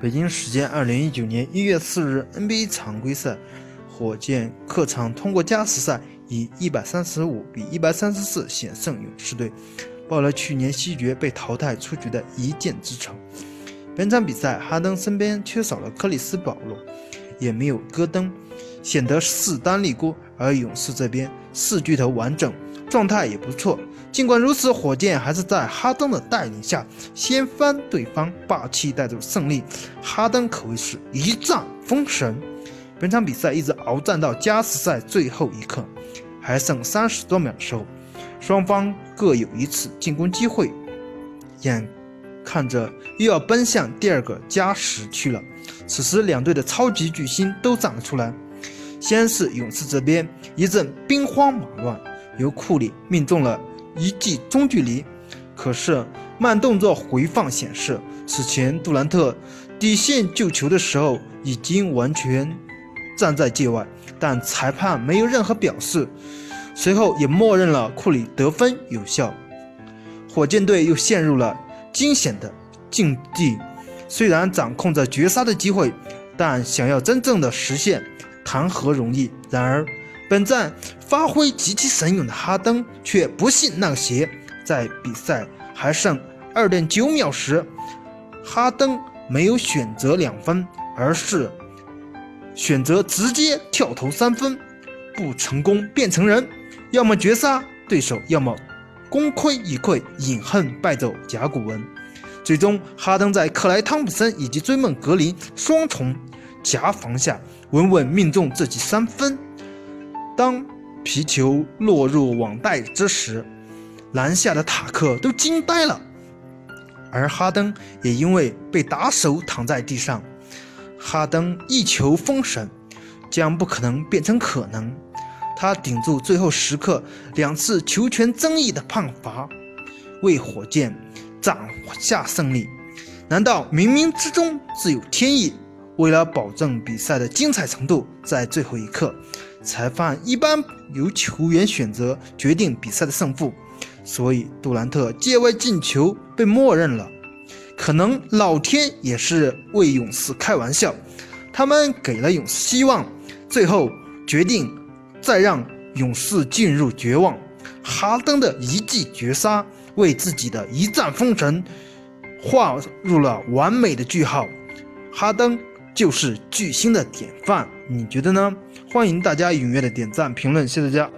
北京时间二零一九年一月四日，NBA 常规赛，火箭客场通过加时赛以一百三十五比一百三十四险胜勇士队，报了去年西决被淘汰出局的一箭之仇。本场比赛，哈登身边缺少了克里斯保罗，也没有戈登，显得势单力孤。而勇士这边四巨头完整，状态也不错。尽管如此，火箭还是在哈登的带领下掀翻对方，霸气带走胜利。哈登可谓是一战封神。本场比赛一直鏖战到加时赛最后一刻，还剩三十多秒的时候，双方各有一次进攻机会，眼看着又要奔向第二个加时去了。此时，两队的超级巨星都站了出来。先是勇士这边一阵兵荒马乱，由库里命中了。一记中距离，可是慢动作回放显示，此前杜兰特底线救球的时候已经完全站在界外，但裁判没有任何表示，随后也默认了库里得分有效。火箭队又陷入了惊险的境地，虽然掌控着绝杀的机会，但想要真正的实现，谈何容易？然而。本站发挥极其神勇的哈登却不信那个邪，在比赛还剩二点九秒时，哈登没有选择两分，而是选择直接跳投三分，不成功变成人，要么绝杀对手，要么功亏一篑，饮恨败走甲骨文。最终，哈登在克莱汤普森以及追梦格林双重夹防下，稳稳命中这记三分。当皮球落入网袋之时，篮下的塔克都惊呆了，而哈登也因为被打手躺在地上。哈登一球封神，将不可能变成可能。他顶住最后时刻两次球权争议的判罚，为火箭斩下胜利。难道冥冥之中自有天意？为了保证比赛的精彩程度，在最后一刻。裁判一般由球员选择决定比赛的胜负，所以杜兰特界外进球被默认了。可能老天也是为勇士开玩笑，他们给了勇士希望，最后决定再让勇士进入绝望。哈登的一记绝杀为自己的一战封神画入了完美的句号。哈登就是巨星的典范，你觉得呢？欢迎大家踊跃的点赞评论，谢谢大家。